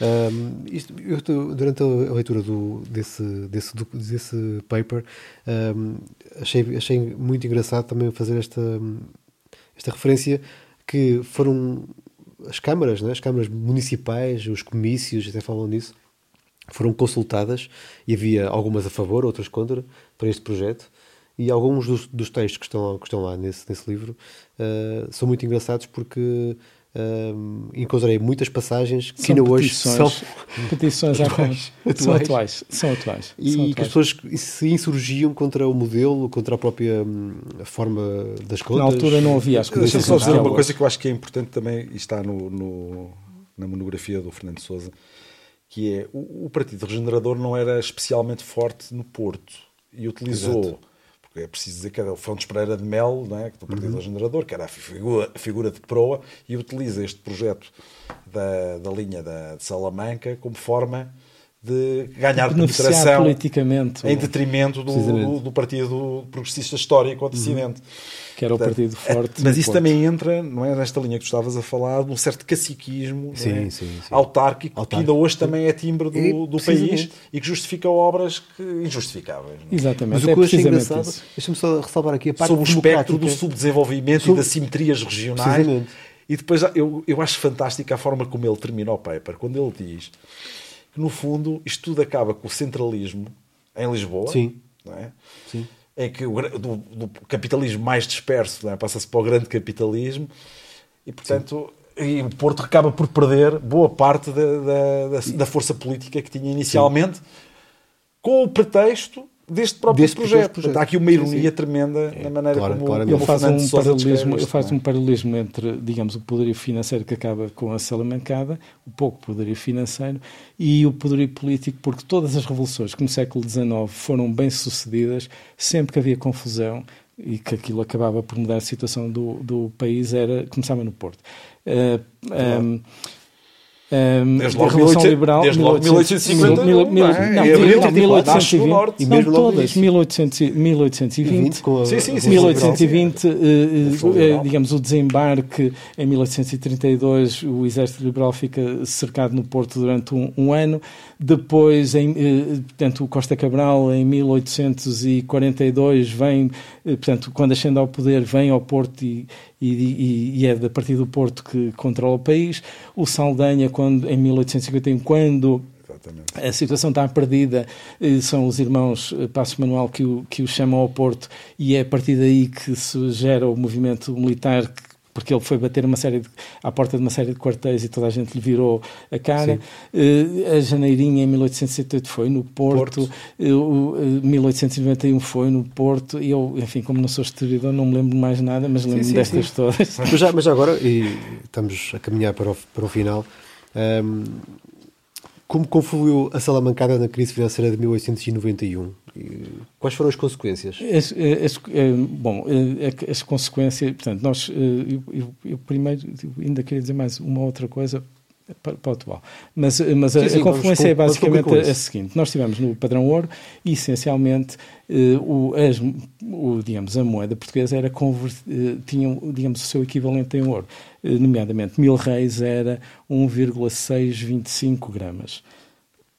Um, isto, eu, durante a leitura do, desse, desse, desse paper, um, achei, achei muito engraçado também fazer esta, esta referência que foram as câmaras, né? as câmaras municipais, os comícios, até falam nisso, foram consultadas e havia algumas a favor, outras contra, para este projeto. E alguns dos, dos textos que estão, que estão lá nesse, nesse livro uh, são muito engraçados porque Uh, encontrei muitas passagens que ainda hoje são petições atuais, atuais. São atuais. São atuais. E são atuais. que as pessoas se insurgiam contra o modelo, contra a própria hum, forma das contas. Na altura não havia as coisas. Deixa-me só dizer uma coisa que eu acho que é importante também, e está no, no na monografia do Fernando Souza, que é o, o Partido Regenerador não era especialmente forte no Porto e utilizou. Exato é preciso dizer que era o Fontes Pereira de Mel, não é? do Partido uhum. Generador, que era a figura, a figura, de proa, e utiliza este projeto da, da linha da, de Salamanca como forma de ganhar penetração politicamente em detrimento do, do, do, Partido Progressista Histórico antecedente. Uhum. Que era o partido é, forte. Mas isso ponto. também entra, não é, nesta linha que tu estavas a falar, num certo caciquismo sim, é? sim, sim. autárquico, Autárquico, que ainda hoje também é timbre do, do país e que justifica obras que, injustificáveis. Não? É? Exatamente. Mas o que é eu achei engraçado, deixa-me só ressalvar aqui a parte Sobre o espectro do subdesenvolvimento Sobre... e das simetrias regionais. E depois eu, eu acho fantástica a forma como ele termina o paper, quando ele diz que no fundo isto tudo acaba com o centralismo em Lisboa. Sim. Não é? Sim. Em que o, do, do capitalismo mais disperso é? passa-se para o grande capitalismo e, portanto, Sim. e o Porto acaba por perder boa parte da, da, da, da força política que tinha inicialmente, Sim. com o pretexto deste próprio deste projeto. projeto. há aqui uma ironia sim, sim. tremenda é, na maneira claro, como claro, ele faz um paralelismo, ele faz um paralelismo entre, digamos, o poderio financeiro que acaba com a salamancada, o pouco poderio financeiro e o poderio político, porque todas as revoluções que no século XIX foram bem sucedidas, sempre que havia confusão e que aquilo acabava por mudar a situação do, do país, era começava no Porto. Uh, claro. um, um, desde logo, Revolução 18, Liberal, desde logo 1850, mil, mil, não, não, é, 1820, norte, e mesmo não todas, 1800, 1820, a, sim, sim, sim, 1820 uh, uh, digamos, o desembarque em 1832, o Exército Liberal fica cercado no Porto durante um, um ano, depois, em, uh, portanto, o Costa Cabral, em 1842, vem, portanto, quando ascende ao poder, vem ao Porto e, e, e, é a partir do Porto que controla o país. O Saldanha, quando, em 1851, quando a situação está perdida, eh, são os irmãos eh, Passos Manuel que o, que o chamam ao Porto e é a partir daí que se gera o movimento militar porque ele foi bater uma série de, à porta de uma série de quartéis e toda a gente lhe virou a cara. Uh, a Janeirinha em 1868 foi no Porto, Porto. Uh, uh, 1891 foi no Porto. E eu, enfim, como não sou historiador, não me lembro mais nada, mas lembro-me destas sim. todas. Mas, já, mas agora, e estamos a caminhar para o, para o final, um, ehm, como confluiu a Salamancada na crise financeira de 1891? Quais foram as consequências? As, as, eh, bom, eh, as consequências, portanto, nós, eh, eu, eu, eu, primeiro ainda queria dizer mais uma outra coisa, para, para o atual. Mas, mas sim, a, sim, a confluência é basicamente a, a, seguinte: nós tivemos no padrão ouro e essencialmente o, as, o, digamos, a moeda portuguesa era convert, tinha digamos, o seu equivalente em ouro, nomeadamente mil reis era 1,625 gramas.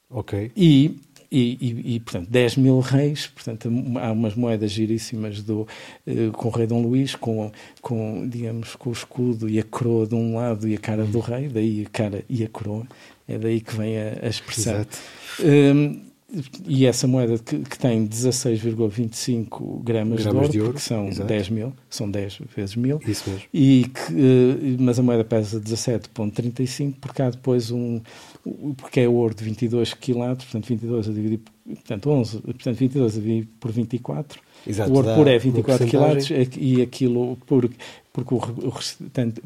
Ok. E e, e, e, portanto, 10 mil reis, portanto, há umas moedas giríssimas do, eh, com o rei Dom Luís, com, com, digamos, com o escudo e a coroa de um lado e a cara do rei, daí a cara e a coroa, é daí que vem a, a expressão. Exato. Um, e essa moeda que, que tem 16,25 gramas, gramas de, ouro, de ouro, que são exato. 10 mil, são 10 vezes mil. Isso mesmo. E que, uh, mas a moeda pesa 17,35, porque há depois um, porque é ouro de 22 quilates, portanto 22 a dividir, portanto 11, portanto 22 a dividir por 24. Exato, o ouro puro é 24 quilates e aquilo por, porque, o,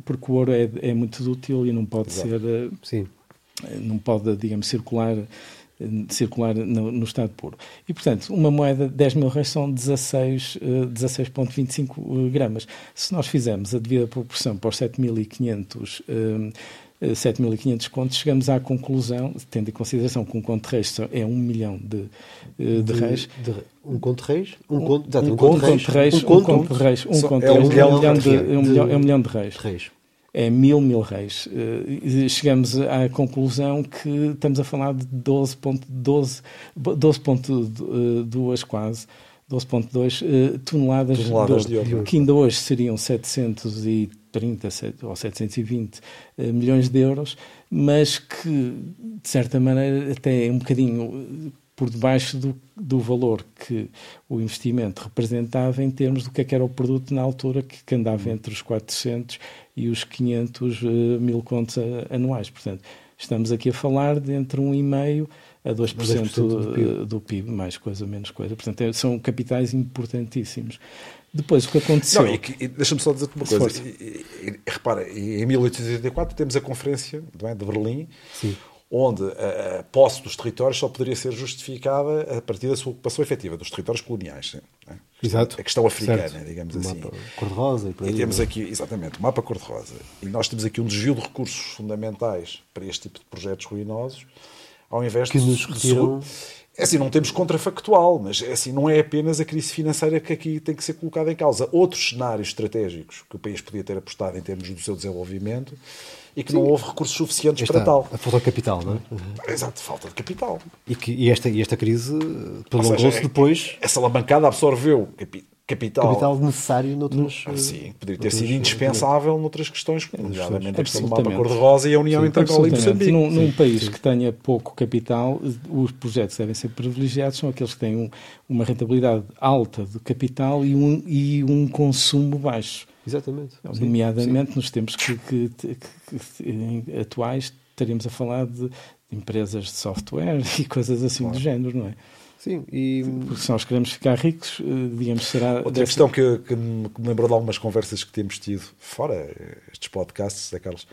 porque o ouro é, é muito útil e não pode Exato. ser eh, Sim. não pode, digamos, circular circular no, no, estado puro. E, portanto, uma moeda de 10 mil reais são 16,25 16 eh, gramas. Se nós fizermos a devida proporção para os 7.500 7.500 contos, chegamos à conclusão, tendo em consideração que um conto de reis é um milhão de, eh, de, de reis. De, um conto de reis? Um, conto, um, um conto, de reis. Um conto de reis. Um conto de reis. É um milhão de, milhão, é um milhão de reis. É mil, mil reis. Uh, chegamos à conclusão que estamos a falar de 12.2 12, 12 quase 12.2 uh, toneladas, toneladas de, ouro, que ainda hoje seriam 730 ou 720 uh, milhões de euros, mas que, de certa maneira, até é um bocadinho por debaixo do, do valor que o investimento representava em termos do que, é que era o produto na altura, que, que andava entre os 400 e os 500 uh, eh, mil contos anuais. Portanto, estamos aqui a falar de entre 1,5% a 2%, 2 do, PIB. do PIB, mais coisa, menos coisa. Portanto, é, são capitais importantíssimos. Depois, o que aconteceu... Não, deixa-me só dizer-te uma coisa. E, e, repara, em 1884 temos a Conferência é, de Berlim, Sim. Onde a, posse dos territórios só poderia ser justificada a partir da sua ocupação efetiva, dos territórios coloniais. É? Exato. A questão africana, certo. digamos o assim. Mapa cor-de-rosa. E, e temos aqui, exatamente, o mapa cor-de-rosa. E nós temos aqui um desvio de recursos fundamentais para este tipo de projetos ruinosos, ao invés que de, nos retiram... É assim, não temos contrafactual, mas é assim, não é apenas a crise financeira que aqui tem que ser colocada em causa. Outros cenários estratégicos que o país podia ter apostado em termos do seu desenvolvimento e que Sim. não houve recursos suficientes Esta, para tal. A falta de capital, não é? Uhum. Exato, falta de capital. E, que, e, esta, e esta crise prolongou-se depois. Essa alavancada absorveu capital. Capital necessário noutros. Ah, sim, poderia ter sido indispensável noutras questões, nomeadamente a questão do mapa cor-de-rosa e a união sim, entre Angola e Moçambique. Num, num país sim. que tenha pouco capital, os projetos devem ser privilegiados, são aqueles que têm um, uma rentabilidade alta de capital e um, e um consumo baixo. Exatamente. Nomeadamente nos tempos que, que, que, atuais estaríamos a falar de empresas de software e coisas assim claro. do género, não é? Sim, e... Porque se nós queremos ficar ricos, eh, digamos, será... Outra dessa... questão que, que, me, que me lembrou de algumas conversas que temos tido, fora estes podcasts, é, Carlos,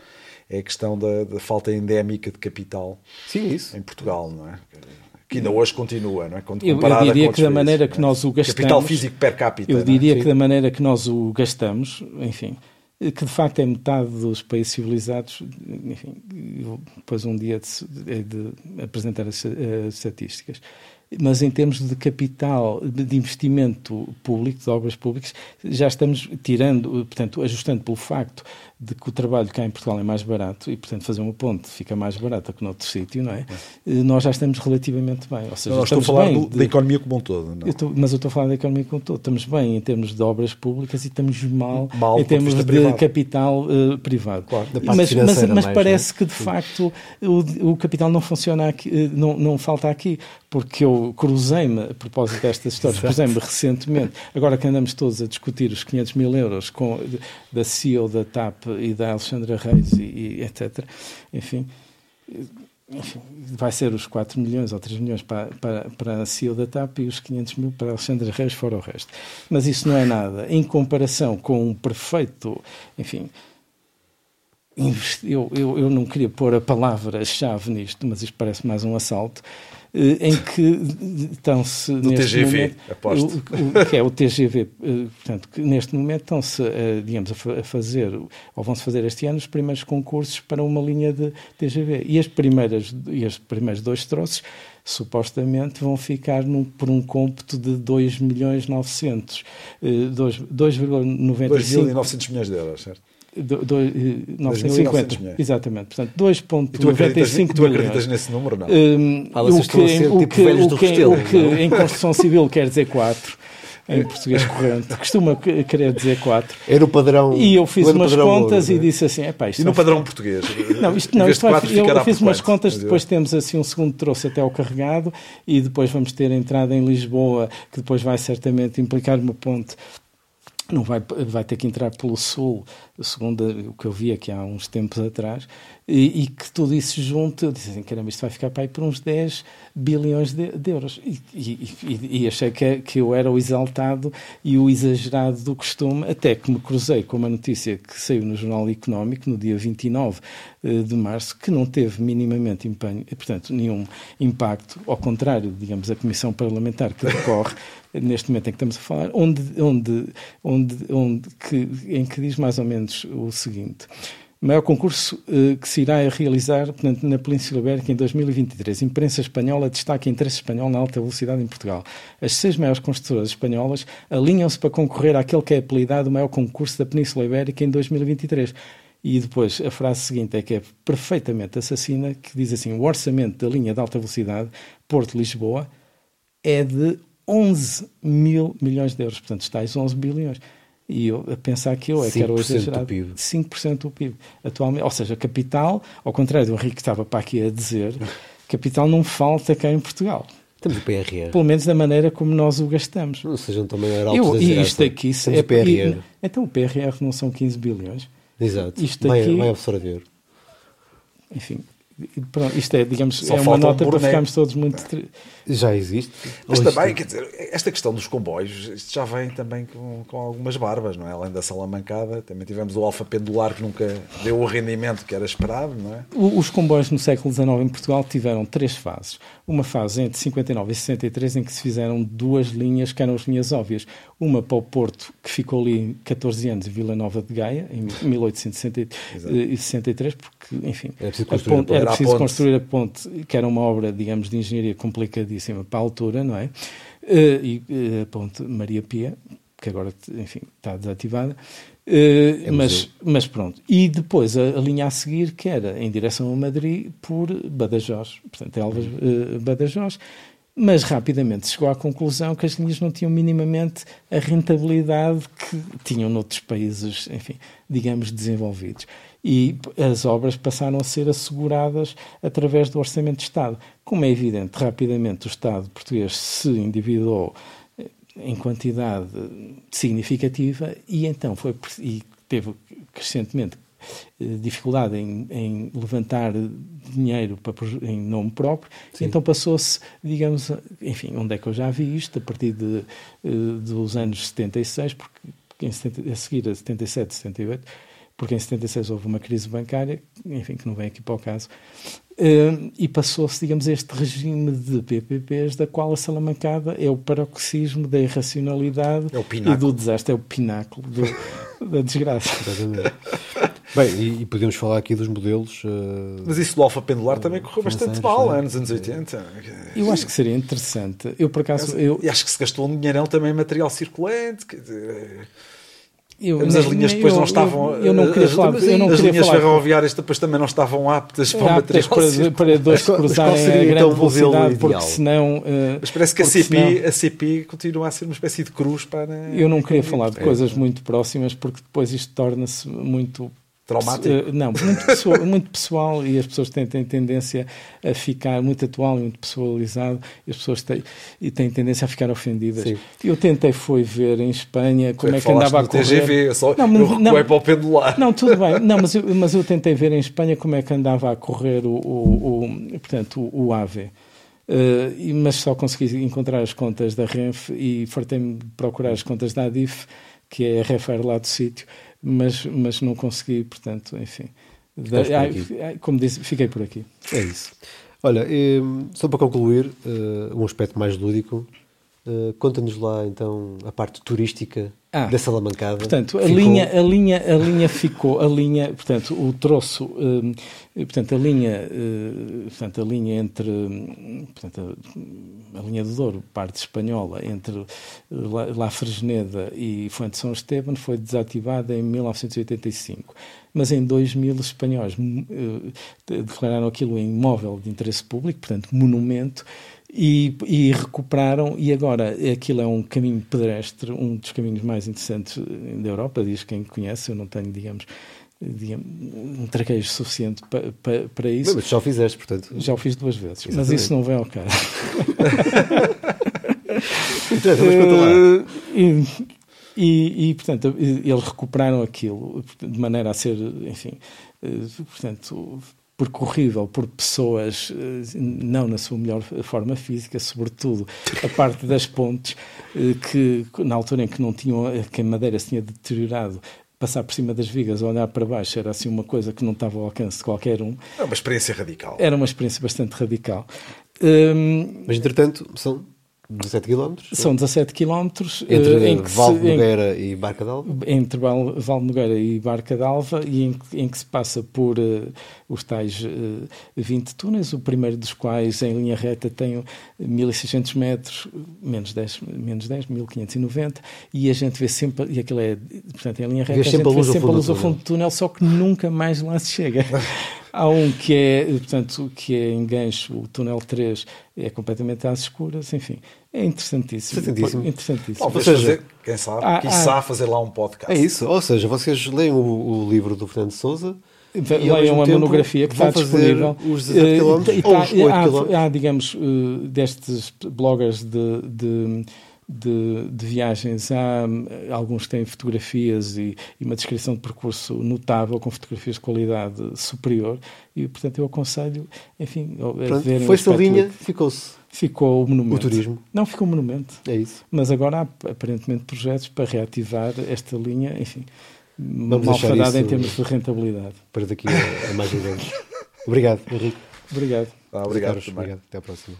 é a questão da, da falta endémica de capital Sim, isso. em Portugal, não é? Que ainda hoje continua, não é? Quando eu, eu diria que da maneira que nós o gastamos... Capital físico per capita. Eu diria é? que da maneira que nós o gastamos, enfim que de facto é metade dos países civilizados. Enfim, depois um dia de, de apresentar as, as estatísticas mas em termos de capital, de investimento público, de obras públicas, já estamos tirando, portanto, ajustando pelo facto de que o trabalho cá em Portugal é mais barato e, portanto, fazer uma ponte fica mais barata que noutro sítio, não é? é? Nós já estamos relativamente bem. Ou seja, não, estou a falar do, de... da economia como um todo. Eu estou, mas eu estou a falar da economia como um todo. Estamos bem em termos de obras públicas e estamos mal, mal em termos de privado. capital uh, privado. Claro, mas, mas, mas parece que, de facto, o, o capital não funciona aqui, eh, não, não falta aqui, porque eu cruzei-me, a propósito destas histórias, cruzei-me recentemente, agora que andamos todos a discutir os 500 mil euros com, da CEO da TAP e da Alexandra Reis e, e etc. Enfim, enfim, vai ser os 4 milhões ou 3 milhões para, para, para a CEO da TAP e os 500 mil para a Alexandra Reis, fora o resto. Mas isso não é nada. Em comparação com um perfeito, enfim, eu, eu, eu não queria pôr a palavra-chave nisto, mas isto parece mais um assalto. Em que estão-se neste TGV, momento, aposto. O, o, que é o TGV, portanto, que neste momento estão-se, digamos, a fazer, ou vão-se fazer este ano, os primeiros concursos para uma linha de TGV. E as primeiras, e os primeiros dois troços supostamente vão ficar num, por um cômputo de 2 milhões 900, 2,95 2.900 milhões de euros, certo? Do, do, 950, exatamente. Portanto, 2,95 tu acreditas nesse número, não? Um, o, que, o, tipo que, o, que, o que em construção civil quer dizer 4, em português corrente, costuma querer dizer 4. Era o padrão. E eu fiz umas contas ouro, e disse assim: é isto E no padrão português? Não, isto não, isto vai, eu, fiz umas contas, depois temos assim um segundo trouxe até o carregado e depois vamos ter a entrada em Lisboa, que depois vai certamente implicar uma ponte não vai, vai ter que entrar pelo sul, segundo o que eu vi aqui há uns tempos atrás, e, e que tudo isso junto, eu disse assim, caramba, isto vai ficar para aí por uns 10 bilhões de, de euros. E, e, e, achei que, que eu era o exaltado e o exagerado do costume, até que me cruzei com uma notícia que saiu no Jornal Económico, no dia 29 eh, de março, que não teve minimamente empenho, portanto, nenhum impacto, ao contrário, digamos, a Comissão Parlamentar que decorre neste momento em que estamos a falar, onde, onde, onde, onde que, em que diz mais ou menos o seguinte. O maior concurso eh, que se irá realizar portanto, na Península Ibérica em 2023. Imprensa espanhola destaca interesse espanhol na alta velocidade em Portugal. As seis maiores construtoras espanholas alinham-se para concorrer àquele que é apelidado o maior concurso da Península Ibérica em 2023. E depois a frase seguinte é que é perfeitamente assassina, que diz assim: o orçamento da linha de alta velocidade Porto-Lisboa é de 11 mil milhões de euros. Portanto, estáis 11 bilhões. E eu a pensar que eu é que era o exagerado. Do PIB. 5% do PIB. Atualmente, ou seja, capital, ao contrário do Henrique que estava para aqui a dizer, capital não falta cá em Portugal. Temos o PRR. Pelo menos da maneira como nós o gastamos. Não sejam também eu, E isto aqui... é, o PRR. então o PRR não são 15 bilhões? Exato. Isto vai, aqui, vai absorver. Enfim, Pronto, isto é, digamos, Só é uma nota um para ficarmos todos muito. Já existe. Mas também, quer dizer, esta questão dos comboios, isto já vem também com, com algumas barbas, não é? Além da salamancada, também tivemos o alfa pendular que nunca deu o rendimento que era esperado, não é? Os comboios no século XIX em Portugal tiveram três fases. Uma fase entre 59 e 63 em que se fizeram duas linhas que eram as linhas óbvias. Uma para o Porto, que ficou ali 14 anos, em Vila Nova de Gaia, em 1863, porque, enfim, era preciso construir, a, ponte, era preciso a construir a ponte, que era uma obra, digamos, de engenharia complicadíssima para a altura, não é? Eh, e eh, a ponte Maria Pia, que agora, enfim, está desativada. Uh, mas, mas pronto. E depois a, a, linha a seguir, que era em direção a Madrid, por Badajoz, portanto, Elvas uh, Badajoz, mas rapidamente chegou à conclusão que as linhas não tinham minimamente a rentabilidade que tinham noutros países, enfim, digamos, desenvolvidos. E as obras passaram a ser asseguradas através do Orçamento de Estado. Como é evidente, rapidamente o Estado português se endividou eh, em quantidade significativa e então foi e teve crescentemente dificuldade em, em, levantar dinheiro para, em nome próprio, Sim. então passou-se, digamos, enfim, onde é que eu já vi isto? A partir de, eh, dos anos 76, porque em 70, a seguir a 77, 78, porque em 76 houve uma crise bancária, enfim, que não vem aqui para o caso, uh, e passou-se, digamos, este regime de PPPs, da qual a Salamancada é o paroxismo da irracionalidade é e do desastre, é o pináculo do, da desgraça. Bem, e, e, podemos falar aqui dos modelos. Uh, Mas isso do alfa pendular também correu bastante mal é? nos anos 80. Eu acho que seria interessante. Eu, por acaso. Eu... E acho que se gastou um dinheirão também em material circulante. Quer dizer, eu, mas as linhas depois eu, não estavam. Eu, eu não queria falar. Eu não as queria linhas falar, ferroviárias depois também não estavam aptas para aptas para, para dois cruzarem a grande então velocidade, porque senão. Uh, mas parece que a CP, senão, a CP continua a ser uma espécie de cruz para. Eu não queria falar de coisas muito próximas porque depois isto torna-se muito Traumático? Uh, não, muito pessoal, muito pessoal e as pessoas têm, têm, tendência a ficar muito atual, muito pessoalizado e as pessoas têm, e têm tendência a ficar ofendidas. Sim. Eu tentei foi ver em Espanha como é que andava a correr. TGV, só não, mas, eu não, para o pendular. Não, tudo bem, não, mas, eu, mas eu tentei ver em Espanha como é que andava a correr o, o, o portanto, o, o AVE. Uh, mas só consegui encontrar as contas da Renfe e fartei-me de procurar as contas da Adif, que é a Refer lá do sítio, mas, mas não consegui, portanto, enfim. Da, ai, como disse, fiquei por aqui. É isso. Olha, e, só para concluir, uh, um aspecto mais lúdico, uh, conta-nos lá então a parte turística ah, da Salamancada. Portanto, a ficou... linha, a linha, a linha ficou, a linha, portanto, o troço, uh, portanto, a linha, portanto, a linha entre, portanto, a, a, linha do Douro, parte espanhola, entre La, La Fregeneda e Fuente São Esteban foi desativada em 1985 mas em 2000 os espanhóis uh, declararam aquilo em imóvel de interesse público, portanto, monumento, e, e, recuperaram, e agora aquilo é um caminho pedestre, um dos caminhos mais interessantes da Europa, diz quem conhece, eu não tenho, digamos, digamos um traquejo suficiente para, isso. Mas já o fizeste, portanto. Já o fiz duas vezes, Exatamente. mas isso não vem ao caso. Então. Uh, e, e, portanto, eles recuperaram aquilo de maneira a ser, enfim, eh, portanto, percorrível por pessoas eh, não na sua melhor forma física, sobretudo a parte das pontes, eh, que na altura em que não tinham, que a madeira se tinha deteriorado, passar por cima das vigas, olhar para baixo, era assim uma coisa que não estava ao alcance de qualquer um. Era uma experiência radical. Era uma experiência bastante radical. Mas, entretanto, são 17 km? São 17 km. Entre uh, em Val de Nogueira em, e Barca d'Alva? Entre Val, Val de Nogueira e Barca d'Alva e em, em, que se passa por uh, os tais uh, eh, 20 túneis, o primeiro dos quais em linha reta tem 1600 metros, menos 10, menos 10 1590, e a gente vê sempre, e aquilo é, portanto, em linha reta, a gente vê sempre a luz ao fundo do túnel, só que nunca mais lá se chega. Há um que é, portanto, que é em gancho, o túnel 3 é completamente às escuras, enfim. É interessantíssimo. Interessantíssimo. interessantíssimo. Talvez seja, fazer, quem sabe, há, quiçá há, fazer lá um podcast. É isso, ou seja, vocês leem o, o livro do Fernando Souza leiam a monografia que está disponível. Os 17 km, uh, ou os 8 há, há, digamos, uh, destes bloggers de, de de, de, viagens. Há alguns que têm fotografias e, e, uma descrição de percurso notável, com fotografias de qualidade superior, e portanto eu aconselho, enfim, a ver. Foi-se a linha, ficou-se. Ficou o monumento. O turismo. Não ficou o monumento. É isso. Mas agora há aparentemente projetos para reativar esta linha, enfim, Vamos malfadada em termos de rentabilidade. Para daqui a, a mais um anos. Obrigado, Henrique. Obrigado. Ah, obrigado, obrigado. Até à próxima.